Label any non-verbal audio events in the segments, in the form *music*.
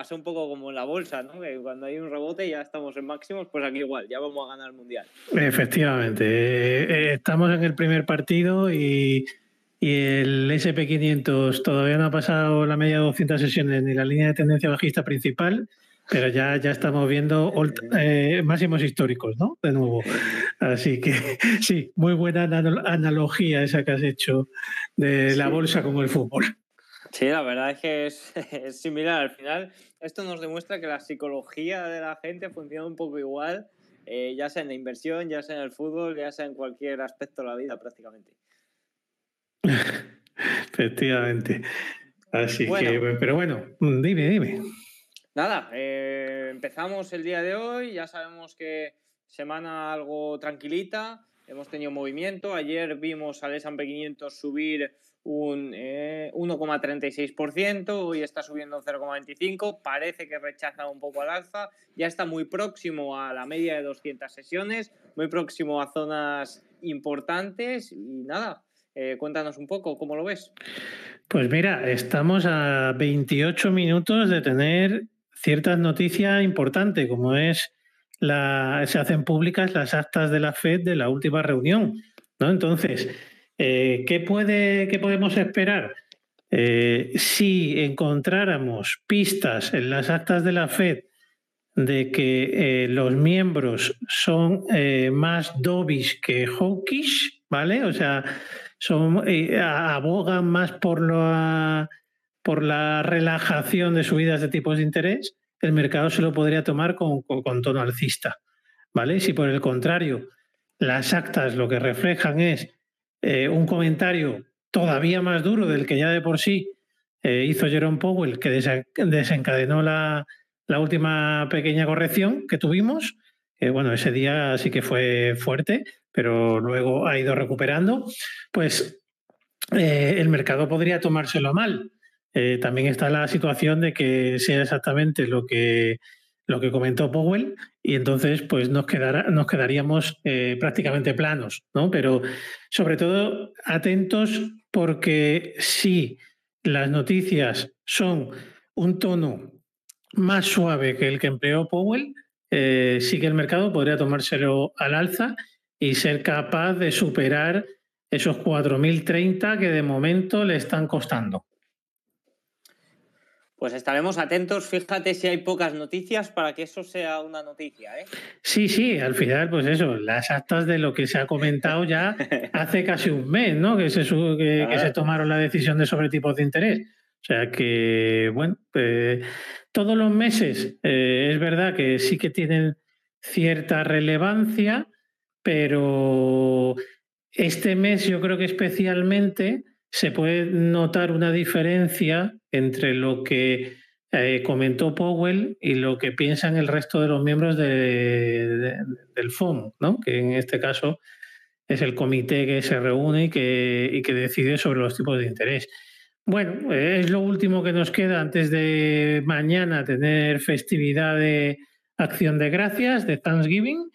pasa un poco como en la bolsa, ¿no? Que cuando hay un rebote ya estamos en máximos, pues aquí igual, ya vamos a ganar el mundial. Efectivamente, eh, eh, estamos en el primer partido y, el SP500 todavía no ha pasado la media de 200 sesiones ni la línea de tendencia bajista principal. Pero ya, ya estamos viendo eh, máximos históricos, ¿no? De nuevo. Así que *laughs* sí, muy buena analogía esa que has hecho de la bolsa con el fútbol. Sí, la verdad es que *laughs* es, similar. Al final, esto nos demuestra que la psicología de la gente funciona un poco igual, eh, ya sea en la inversión, ya sea en el fútbol, ya sea en cualquier aspecto de la vida prácticamente. *laughs* Efectivamente. Así que, pero bueno, dime, dime. Nada, eh, empezamos el día de hoy, ya sabemos que semana algo tranquilita, hemos tenido movimiento, ayer vimos al S&P 500 subir un 1,36%, eh, hoy está subiendo 0,25%, parece que rechaza un poco al alza, ya está muy próximo a la media de 200 sesiones, muy próximo a zonas importantes y nada, eh, cuéntanos un poco, ¿cómo lo ves? Pues mira, estamos a 28 minutos de tener ciertas noticias importantes, como es la, se hacen públicas las actas de la FED de la última reunión. ¿no? Entonces, eh, ¿qué, puede, ¿qué podemos esperar? Eh, si encontráramos pistas en las actas de la FED de que eh, los miembros son más dovish que hawkish, ¿vale? O sea, son, abogan más por la por la relajación de subidas de tipos de interés, el mercado se lo podría tomar con, tono alcista. ¿vale? Si por el contrario las actas lo que reflejan es eh, un comentario todavía más duro del que ya de por sí eh, hizo Jerome Powell, que desencadenó la, última pequeña corrección que tuvimos, bueno, ese día sí que fue fuerte, pero luego ha ido recuperando, pues eh, el mercado podría tomárselo mal. Eh, también está la situación de que sea exactamente lo que, lo que comentó Powell y entonces pues nos, nos quedaríamos eh, prácticamente planos, ¿no? Pero sobre todo atentos porque si las noticias son un tono más suave que el que empleó Powell, eh, sí que el mercado podría tomárselo al alza y ser capaz de superar esos 4.030 que de momento le están costando. Pues estaremos atentos, fíjate si hay pocas noticias para que eso sea una noticia. ¿eh? Sí, sí, al final, pues eso, las actas de lo que se ha comentado ya hace casi un mes, ¿no? Que se, que, se tomaron la decisión de sobre tipos de interés. O sea que, bueno, pues, todos los meses eh, es verdad que sí que tienen cierta relevancia, pero este mes yo creo que especialmente se puede notar una diferencia entre lo que eh, comentó Powell y lo que piensan el resto de los miembros del FOM, ¿no? que en este caso es el comité que se reúne y que, que decide sobre los tipos de interés. Bueno, es lo último que nos queda antes de mañana tener festividad de acción de gracias, de Thanksgiving,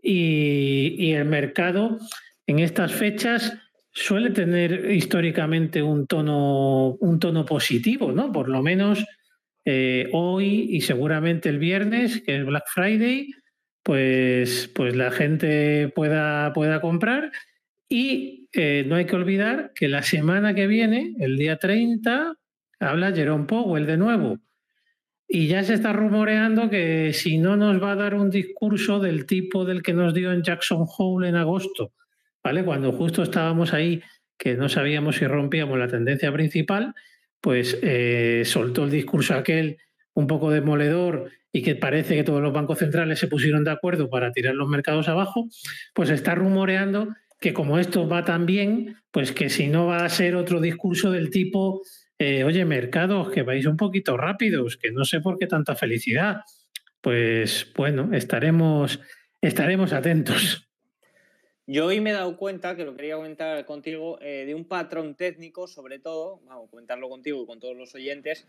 y, y el mercado en estas fechas suele tener históricamente un tono, un tono positivo, ¿no? Por lo menos eh, hoy y seguramente el viernes, que es Black Friday, pues, pues la gente pueda, pueda comprar. Y eh, no hay que olvidar que la semana que viene, el día 30, habla Jerome Powell de nuevo. Y ya se está rumoreando que si no nos va a dar un discurso del tipo del que nos dio en Jackson Hole en agosto, cuando justo estábamos ahí, que no sabíamos si rompíamos la tendencia principal, pues eh, soltó el discurso aquel un poco demoledor y que parece que todos los bancos centrales se pusieron de acuerdo para tirar los mercados abajo, pues está rumoreando que como esto va tan bien, pues que si no va a ser otro discurso del tipo, eh, oye, mercados, que vais un poquito rápidos, que no sé por qué tanta felicidad. Pues bueno, estaremos, estaremos atentos. Yo hoy me he dado cuenta, que lo quería comentar contigo, eh, de un patrón técnico, sobre todo, vamos a comentarlo contigo y con todos los oyentes,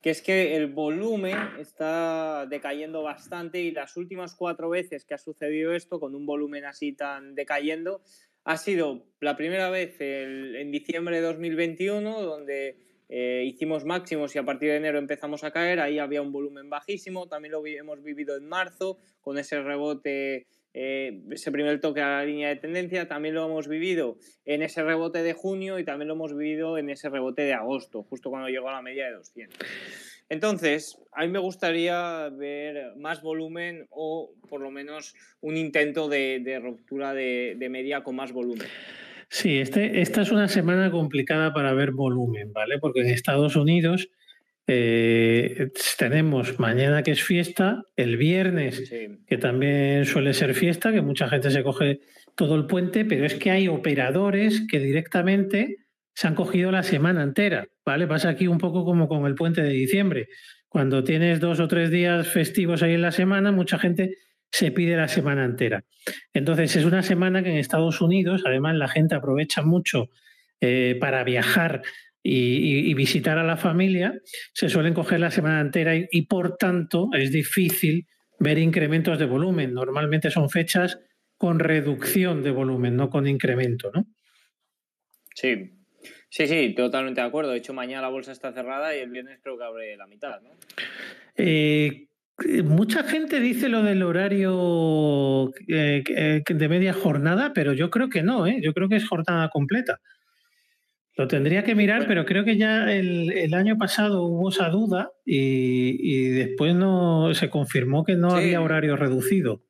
que es que el volumen está decayendo bastante y las últimas cuatro veces que ha sucedido esto, con un volumen así tan decayendo, ha sido la primera vez en diciembre de 2021, donde eh, hicimos máximos y a partir de enero empezamos a caer, ahí había un volumen bajísimo, también lo hemos vivido en marzo con ese rebote, eh, ese primer toque a la línea de tendencia, también lo hemos vivido en ese rebote de junio y también lo hemos vivido en ese rebote de agosto, justo cuando llegó a la media de 200. Entonces, a mí me gustaría ver más volumen o por lo menos un intento de, ruptura de media con más volumen. Sí, este, esta es una semana complicada para ver volumen, ¿vale? Porque en Estados Unidos eh, tenemos mañana que es fiesta, el viernes que también suele ser fiesta, que mucha gente se coge todo el puente, pero es que hay operadores que directamente se han cogido la semana entera, ¿vale? Pasa aquí un poco como con el puente de diciembre. Cuando tienes dos o tres días festivos ahí en la semana, mucha gente se pide la semana entera. Entonces, es una semana que en Estados Unidos, además, la gente aprovecha mucho eh, para viajar y, visitar a la familia, se suelen coger la semana entera y, por tanto es difícil ver incrementos de volumen. Normalmente son fechas con reducción de volumen, no con incremento, ¿no? Sí, sí, sí, totalmente de acuerdo. De hecho, mañana la bolsa está cerrada y el viernes creo que abre la mitad, ¿no? Eh, Mucha gente dice lo del horario eh, eh, de media jornada, pero yo creo que no, ¿eh? yo creo que es jornada completa. Lo tendría que mirar, pero creo que ya el, año pasado hubo esa duda y, después no se confirmó que no había horario reducido.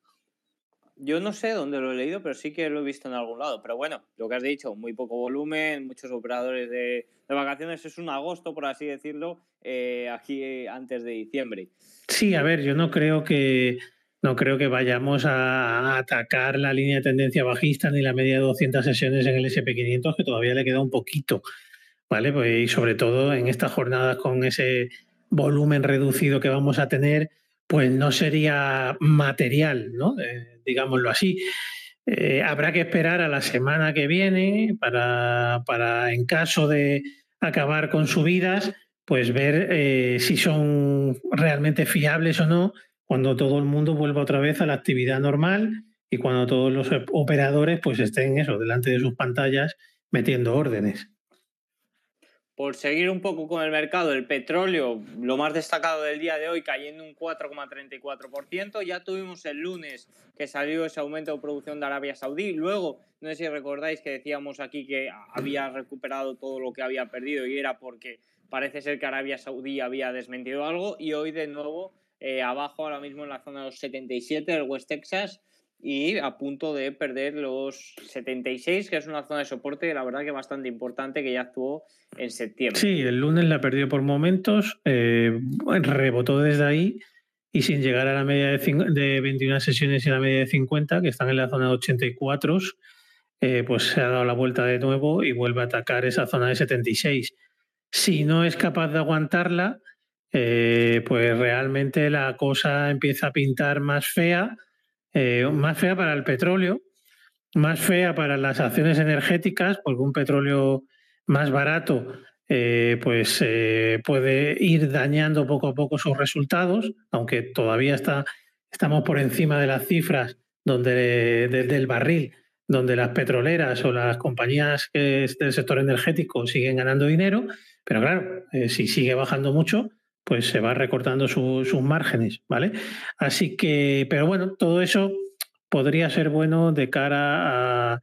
Yo no sé dónde lo he leído, pero sí que lo he visto en algún lado. Pero bueno, lo que has dicho, muy poco volumen, muchos operadores de, vacaciones, es un agosto, por así decirlo, eh, aquí antes de diciembre. Sí, a ver, yo no creo que no creo que vayamos a atacar la línea de tendencia bajista ni la media de 200 sesiones en el SP500, que todavía le queda un poquito, ¿vale? Pues, y sobre todo en estas jornadas con ese volumen reducido que vamos a tener, pues no sería material, ¿no? Eh, digámoslo así. Eh, habrá que esperar a la semana que viene para, para, en caso de acabar con subidas, pues ver eh, si son realmente fiables o no cuando todo el mundo vuelva otra vez a la actividad normal y cuando todos los operadores pues estén eso delante de sus pantallas metiendo órdenes por seguir un poco con el mercado, el petróleo, lo más destacado del día de hoy, cayendo un 4,34%. Ya tuvimos el lunes que salió ese aumento de producción de Arabia Saudí. Luego, no sé si recordáis que decíamos aquí que había recuperado todo lo que había perdido y era porque parece ser que Arabia Saudí había desmentido algo. Y hoy de nuevo, eh, abajo ahora mismo en la zona de los 77 del West Texas, y a punto de perder los 76, que es una zona de soporte, la verdad que bastante importante, que ya actuó en septiembre. Sí, el lunes la perdió por momentos, eh, rebotó desde ahí y sin llegar a la media de, 21 sesiones y la media de 50, que están en la zona de 84, eh, pues se ha dado la vuelta de nuevo y vuelve a atacar esa zona de 76. Si no es capaz de aguantarla, eh, pues realmente la cosa empieza a pintar más fea eh, más fea para el petróleo, más fea para las acciones energéticas, porque un petróleo más barato eh, pues puede ir dañando poco a poco sus resultados, aunque todavía está, estamos por encima de las cifras donde, del barril, donde las petroleras o las compañías del sector energético siguen ganando dinero, pero claro, si sigue bajando mucho, pues se va recortando sus márgenes, ¿vale? Así que, pero bueno, todo eso podría ser bueno de cara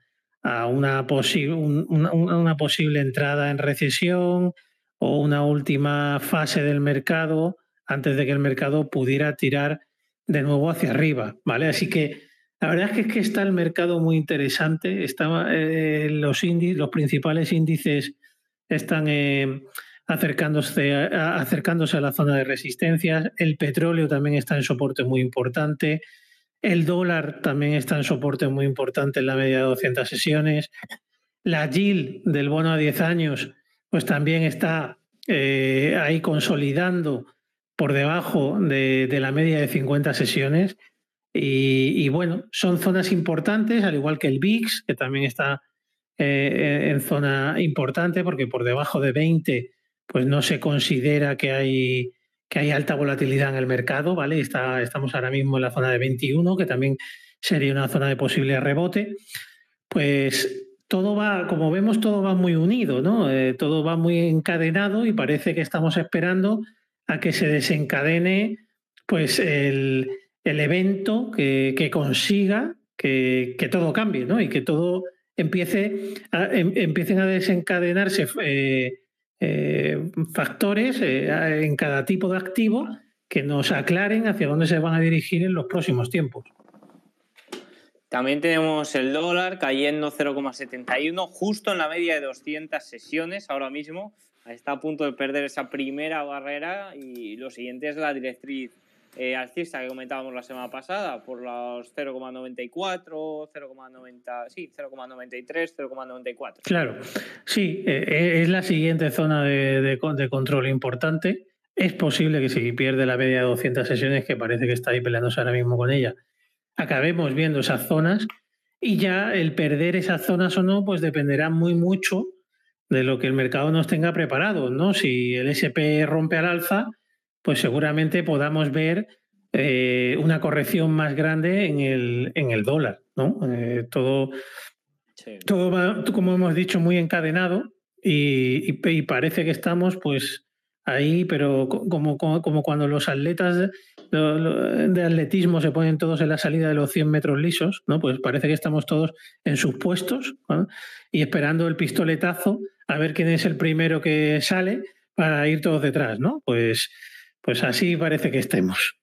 a, una, una, posible entrada en recesión o una última fase del mercado antes de que el mercado pudiera tirar de nuevo hacia arriba, ¿vale? Así que la verdad es que, es que está el mercado muy interesante, está, eh, los, índices, los principales índices están... Eh, acercándose a, acercándose a la zona de resistencias. El petróleo también está en soporte muy importante. El dólar también está en soporte muy importante en la media de 200 sesiones. La yield del bono a 10 años pues también está eh, ahí consolidando por debajo de, la media de 50 sesiones. Y, bueno, son zonas importantes, al igual que el VIX, que también está eh, en zona importante, porque por debajo de 20 pues no se considera que hay, que hay alta volatilidad en el mercado, ¿vale? Estamos ahora mismo en la zona de 21, que también sería una zona de posible rebote. Pues todo va, como vemos, todo va muy unido, ¿no? Eh, todo va muy encadenado y parece que estamos esperando a que se desencadene pues el, evento que, consiga que, todo cambie, ¿no? Y que todo empiece em, empiecen a desencadenarse eh, eh, factores en cada tipo de activo que nos aclaren hacia dónde se van a dirigir en los próximos tiempos. También tenemos el dólar cayendo 0,71, justo en la media de 200 sesiones ahora mismo. Está a punto de perder esa primera barrera y lo siguiente es la directriz eh, alcista que comentábamos la semana pasada por los 0,94, 0,90, sí, 0,93, 0,94. Claro, sí, eh, eh, es la siguiente zona de, de, control importante. Es posible que si pierde la media de 200 sesiones, que parece que está ahí peleándose ahora mismo con ella, acabemos viendo esas zonas y ya el perder esas zonas o no, pues dependerá muy mucho de lo que el mercado nos tenga preparado, ¿no? Si el SP rompe al alza, pues seguramente podamos ver eh, una corrección más grande en el, en el dólar, ¿no? Eh, todo, todo va, como hemos dicho, muy encadenado y, y, parece que estamos, pues, ahí, pero como, como, cuando los atletas de atletismo se ponen todos en la salida de los 100 metros lisos, ¿no? Pues parece que estamos todos en sus puestos y esperando el pistoletazo a ver quién es el primero que sale para ir todos detrás, ¿no? Pues, pues así parece que estemos.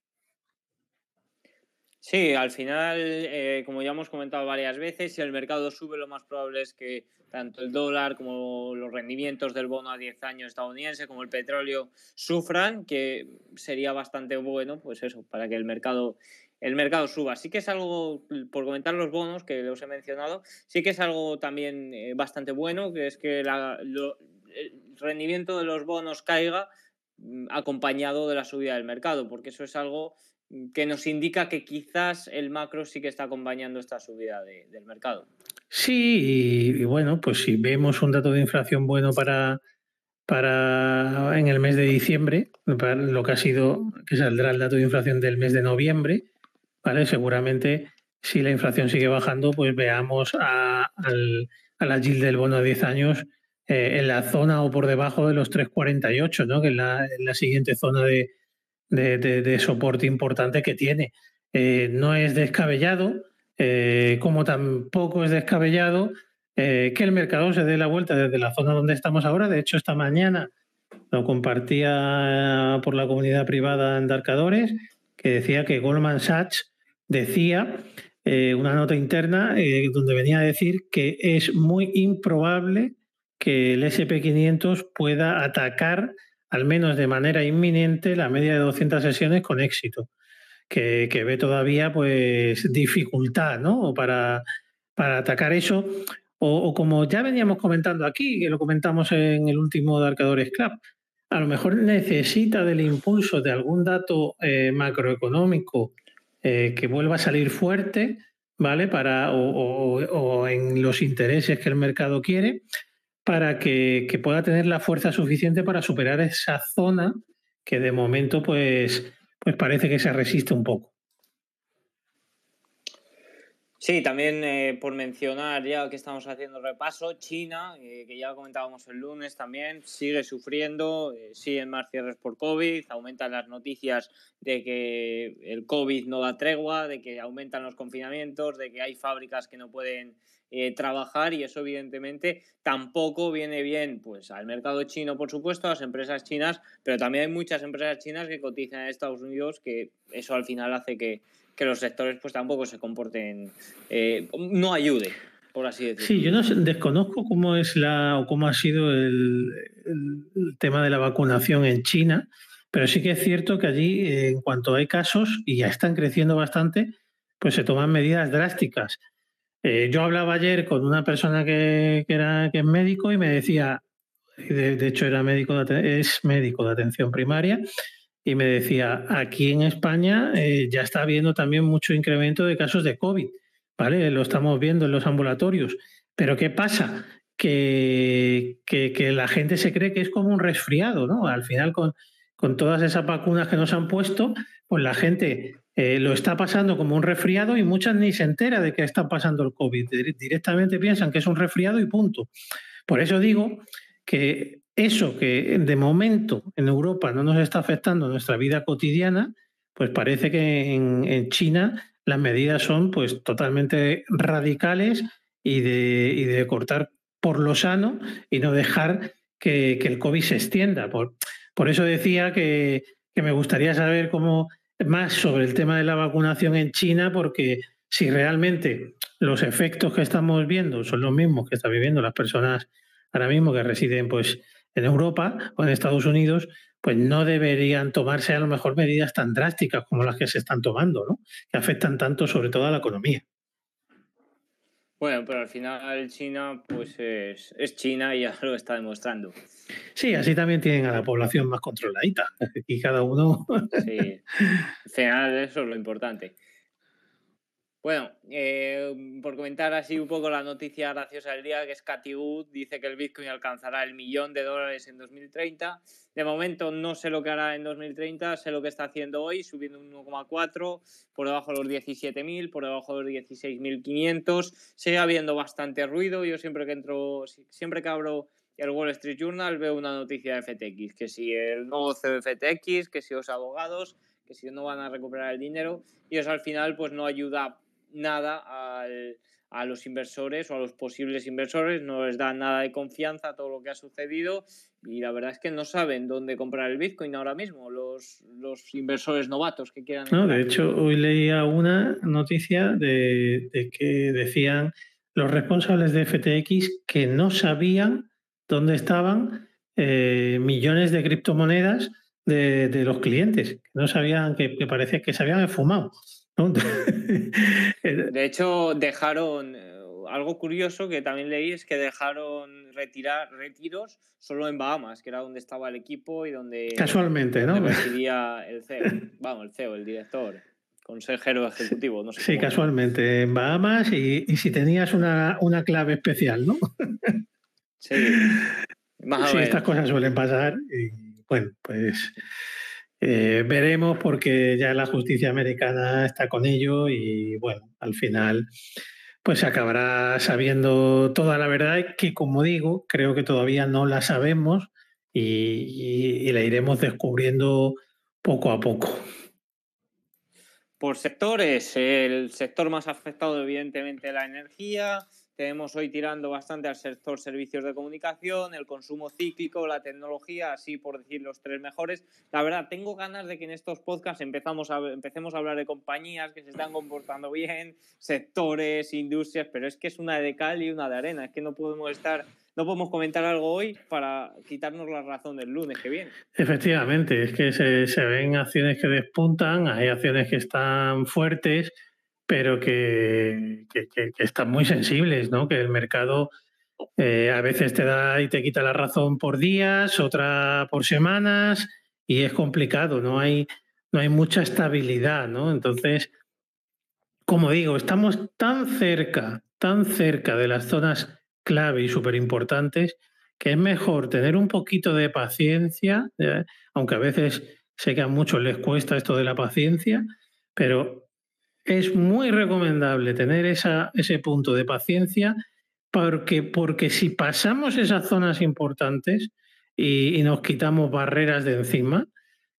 Sí, al final, eh, como ya hemos comentado varias veces, si el mercado sube, lo más probable es que tanto el dólar como los rendimientos del bono a 10 años estadounidense, como el petróleo, sufran, que sería bastante bueno, pues eso, para que el mercado, el mercado suba. Sí que es algo, por comentar los bonos que los he mencionado, sí que es algo también eh, bastante bueno, que es que el rendimiento de los bonos caiga acompañado de la subida del mercado, porque eso es algo que nos indica que quizás el macro sí que está acompañando esta subida del mercado. Sí, y, bueno, pues si vemos un dato de inflación bueno para, para en el mes de diciembre, para lo que ha sido, que saldrá el dato de inflación del mes de noviembre, ¿vale? Seguramente si la inflación sigue bajando, pues veamos a, la yield del bono a 10 años eh, en la zona o por debajo de los 3,48, ¿no? que es la siguiente zona de, de, soporte importante que tiene. Eh, no es descabellado, eh, como tampoco es descabellado eh, que el mercado se dé la vuelta desde la zona donde estamos ahora. De hecho, esta mañana lo compartía por la comunidad privada en Darkadores, que decía que Goldman Sachs decía una nota interna donde venía a decir que es muy improbable que el SP500 pueda atacar al menos de manera inminente, la media de 200 sesiones con éxito, que, ve todavía pues dificultad ¿no? para, para atacar eso. O, como ya veníamos comentando aquí, que lo comentamos en el último de Arcadores Club, a lo mejor necesita del impulso de algún dato eh, macroeconómico eh, que vuelva a salir fuerte, ¿vale? Para, o, en los intereses que el mercado quiere, para que, pueda tener la fuerza suficiente para superar esa zona que de momento pues, pues parece que se resiste un poco. Sí, también eh, por mencionar, ya que estamos haciendo repaso, China, eh, que ya comentábamos el lunes también, sigue sufriendo, eh, siguen más cierres por COVID, aumentan las noticias de que el COVID no da tregua, de que aumentan los confinamientos, de que hay fábricas que no pueden trabajar y eso evidentemente tampoco viene bien pues al mercado chino por supuesto a las empresas chinas pero también hay muchas empresas chinas que cotizan en Estados Unidos que eso al final hace que, que los sectores pues tampoco se comporten, eh, no ayude, por así decirlo. Sí, yo no desconozco cómo es la o cómo ha sido el, tema de la vacunación en China, pero sí que es cierto que allí, en cuanto hay casos, y ya están creciendo bastante, pues se toman medidas drásticas. Eh, yo hablaba ayer con una persona que, era, que es médico y me decía, de, de hecho era médico es médico de atención primaria, y me decía, aquí en España eh, ya está habiendo también mucho incremento de casos de COVID, ¿vale? Lo estamos viendo en los ambulatorios. Pero ¿qué pasa? Que, que, la gente se cree que es como un resfriado, ¿no? Al final, con, con todas esas vacunas que nos han puesto, pues la gente eh, lo está pasando como un resfriado y muchas ni se entera de que está pasando el COVID. Directamente piensan que es un resfriado y punto. Por eso digo que eso que de momento en Europa no nos está afectando nuestra vida cotidiana, pues parece que en, China las medidas son pues totalmente radicales y de, de cortar por lo sano y no dejar que, el COVID se extienda. Por, por eso decía que, que me gustaría saber cómo más sobre el tema de la vacunación en China, porque si realmente los efectos que estamos viendo son los mismos que están viviendo las personas ahora mismo que residen pues, en Europa o en Estados Unidos, pues no deberían tomarse a lo mejor medidas tan drásticas como las que se están tomando, ¿no? que afectan tanto sobre todo a la economía. Bueno, pero al final China pues es, es, China y *laughs* ya lo está demostrando. Sí, así también tienen a la población más controladita *laughs* y cada uno... sí, al final eso es lo importante. Bueno, eh, por comentar así un poco la noticia graciosa del día, que es Cathy Wood, dice que el Bitcoin alcanzará el millón de dólares en 2030. De momento no sé lo que hará en 2030, sé lo que está haciendo hoy, subiendo un 1,4, por debajo de los 17.000, por debajo de los 16.500. Sigue habiendo bastante ruido, yo siempre que entro, siempre que abro el Wall Street Journal veo una noticia de FTX, que si el nuevo CEO de FTX, que si los abogados, que si no van a recuperar el dinero, y eso al final pues no ayuda nada a los inversores o a los posibles inversores, no les da nada de confianza a todo lo que ha sucedido y la verdad es que no saben dónde comprar el Bitcoin ahora mismo, los, los inversores novatos que quieran. No, de hecho, hoy leía una noticia de, que decían los responsables de FTX que no sabían dónde estaban eh, millones de criptomonedas de, los clientes, que no sabían, que, que parecía que se habían esfumado. *laughs* de hecho, dejaron eh, algo curioso que también leí es que dejaron retirar retiros solo en Bahamas, que era donde estaba el equipo y donde casualmente, ¿no? *laughs* residía el CEO, vamos, el CEO, el director, consejero ejecutivo, no sé. Sí, casualmente en Bahamas y, si tenías una, clave especial, ¿no? sí. Más sí, estas cosas suelen pasar y bueno, pues eh, veremos porque ya la justicia americana está con ello y bueno, al final pues se acabará sabiendo toda la verdad que como digo, creo que todavía no la sabemos y, y la iremos descubriendo poco a poco. Por sectores, el sector más afectado evidentemente la energía, tenemos hoy tirando bastante al sector servicios de comunicación, el consumo cíclico, la tecnología, así por decir los tres mejores. La verdad, tengo ganas de que en estos podcasts empezamos a, empecemos a hablar de compañías que se están comportando bien, sectores, industrias, pero es que es una de cal y una de arena. Es que no podemos estar no podemos comentar algo hoy para quitarnos la razón del lunes que viene. Efectivamente, es que se, se, ven acciones que despuntan, hay acciones que están fuertes pero que, están muy sensibles, ¿no? Que el mercado eh, a veces te da y te quita la razón por días, otra por semanas, y es complicado, no hay, no hay mucha estabilidad, ¿no? Entonces, como digo, estamos tan cerca, tan cerca de las zonas clave y súper importantes, que es mejor tener un poquito de paciencia, eh, aunque a veces sé que a muchos les cuesta esto de la paciencia, pero es muy recomendable tener ese punto de paciencia porque, si pasamos esas zonas importantes y, nos quitamos barreras de encima,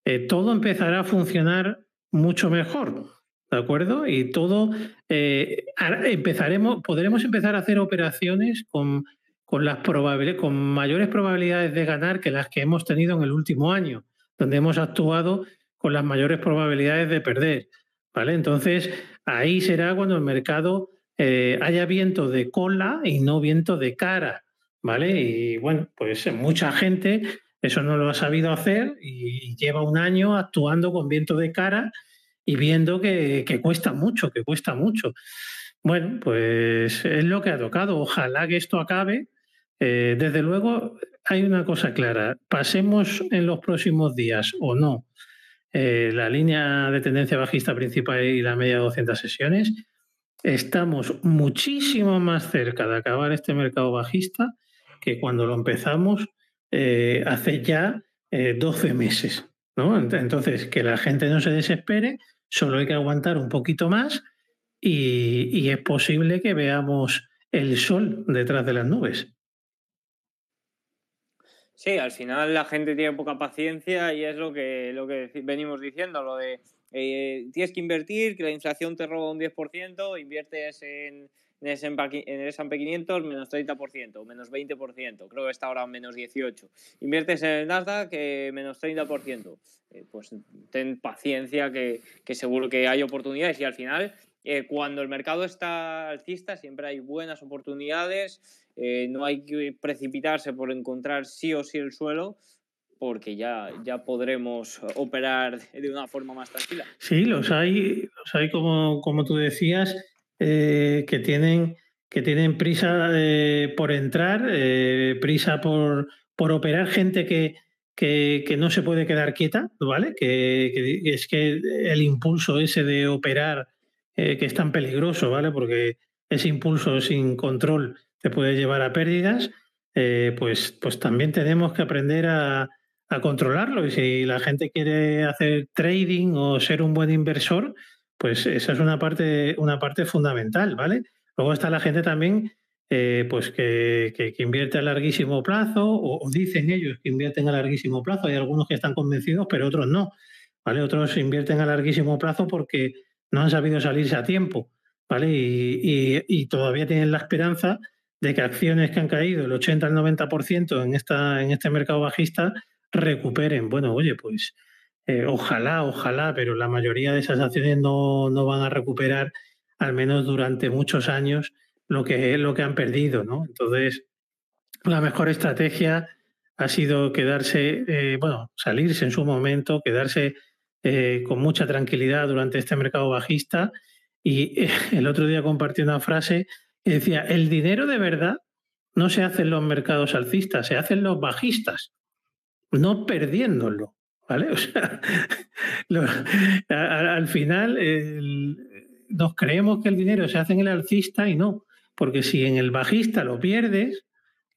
eh, todo empezará a funcionar mucho mejor. ¿De acuerdo? Y todo eh, empezaremos, podremos empezar a hacer operaciones con mayores probabilidades de ganar que las que hemos tenido en el último año, donde hemos actuado con las mayores probabilidades de perder. Entonces, ahí será cuando el mercado eh, haya viento de cola y no viento de cara, ¿vale? Y bueno, pues mucha gente eso no lo ha sabido hacer y lleva un año actuando con viento de cara y viendo que, cuesta mucho, que cuesta mucho. Bueno, pues es lo que ha tocado. Ojalá que esto acabe. Eh, desde luego, hay una cosa clara. Pasemos en los próximos días o no eh, la línea de tendencia bajista principal y la media de 200 sesiones, estamos muchísimo más cerca de acabar este mercado bajista que cuando lo empezamos eh, hace ya 12 eh, meses. Entonces, que la gente no se desespere, solo hay que aguantar un poquito más y, es posible que veamos el sol detrás de las nubes. Sí, al final la gente tiene poca paciencia y es lo que, lo que venimos diciendo, lo de eh, tienes que invertir, que la inflación te roba un 10%, inviertes en, en el S&P 500 menos 30%, menos 20%, creo que está ahora menos 18%. Inviertes en el Nasdaq que menos 30%. Eh, pues ten paciencia que, que, seguro que hay oportunidades y al final eh, cuando el mercado está alcista siempre hay buenas oportunidades, eh, no hay que precipitarse por encontrar sí o sí el suelo, porque ya, ya podremos operar de una forma más tranquila. Sí, los hay, los hay como, como tú decías, eh, que, tienen, que tienen prisa eh, por entrar, prisa por, por operar gente que, que, no se puede quedar quieta, ¿vale? Que, es que el impulso ese de operar, que es tan peligroso, ¿vale? Porque ese impulso sin control te puede llevar a pérdidas, pues, pues también tenemos que aprender a, controlarlo. Y si la gente quiere hacer trading o ser un buen inversor, pues esa es una parte, una parte fundamental, ¿vale? Luego está la gente también eh, pues que, invierte a larguísimo plazo, o, dicen ellos que invierten a larguísimo plazo. Hay algunos que están convencidos, pero otros no. ¿vale? Otros invierten a larguísimo plazo porque no han sabido salirse a tiempo, ¿vale? Y, todavía tienen la esperanza de que acciones que han caído el 80 al 90% en, esta, en este mercado bajista recuperen. Bueno, oye, pues eh, ojalá, ojalá, pero la mayoría de esas acciones no, van a recuperar, al menos durante muchos años, lo que, lo que han perdido. ¿no? Entonces, la mejor estrategia ha sido quedarse, eh, bueno, salirse en su momento, quedarse eh, con mucha tranquilidad durante este mercado bajista. Y *laughs* el otro día compartí una frase que decía, el dinero de verdad no se hace en los mercados alcistas, se hace en los bajistas, no perdiéndolo. ¿Vale? *laughs* O sea, al final nos creemos que el dinero se hace en el alcista y no, porque si en el bajista lo pierdes,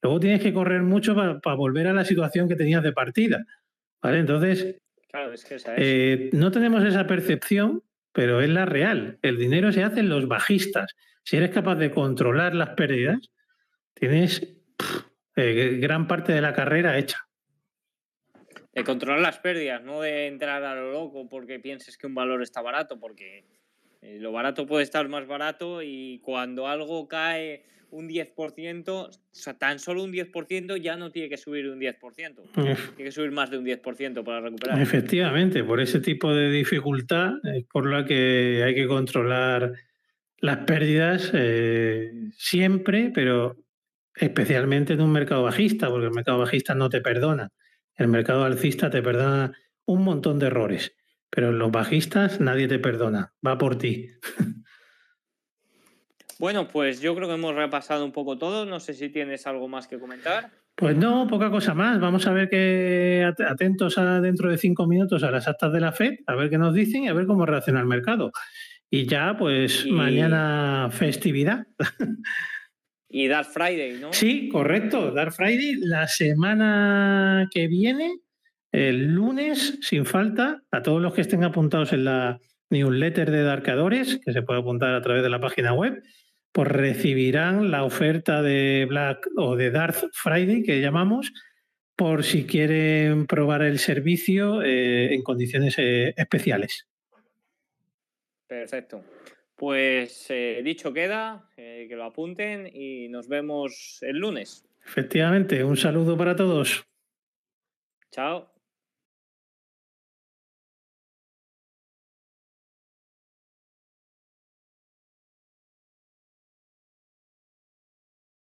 luego tienes que correr mucho para volver a la situación que tenías de partida. ¿Vale? Entonces, eh, no tenemos esa percepción, pero es la real. El dinero se hace en los bajistas. Si eres capaz de controlar las pérdidas, tienes eh, gran parte de la carrera hecha de controlar las pérdidas, no de entrar a lo loco porque pienses que un valor está barato, porque eh, lo barato puede estar más barato y cuando algo cae un 10%, o sea, tan solo un 10% ya no tiene que subir un 10%, tiene que subir más de un 10% para recuperar. Efectivamente, por ese tipo de dificultad es por la que hay que controlar las pérdidas eh, siempre, pero especialmente en un mercado bajista, porque el mercado bajista no te perdona. El mercado alcista te perdona un montón de errores, pero en los bajistas nadie te perdona, va por ti. *laughs* Bueno, pues yo creo que hemos repasado un poco todo. No sé si tienes algo más que comentar. Pues no, poca cosa más. Vamos a ver que atentos a dentro de cinco minutos a las actas de la FED, a ver qué nos dicen y a ver cómo reacciona el mercado. Y ya, pues mañana festividad. Y Dark Friday, ¿no? Sí, correcto. Dark Friday, la semana que viene, el lunes, sin falta, a todos los que estén apuntados en la newsletter de Darkadores, que se puede apuntar a través de la página web, pues recibirán la oferta de Black o de Dark Friday, que llamamos, por si quieren probar el servicio eh, en condiciones eh, especiales. Perfecto. Pues eh, dicho queda, que lo apunten y nos vemos el lunes. Efectivamente, un saludo para todos. Chao.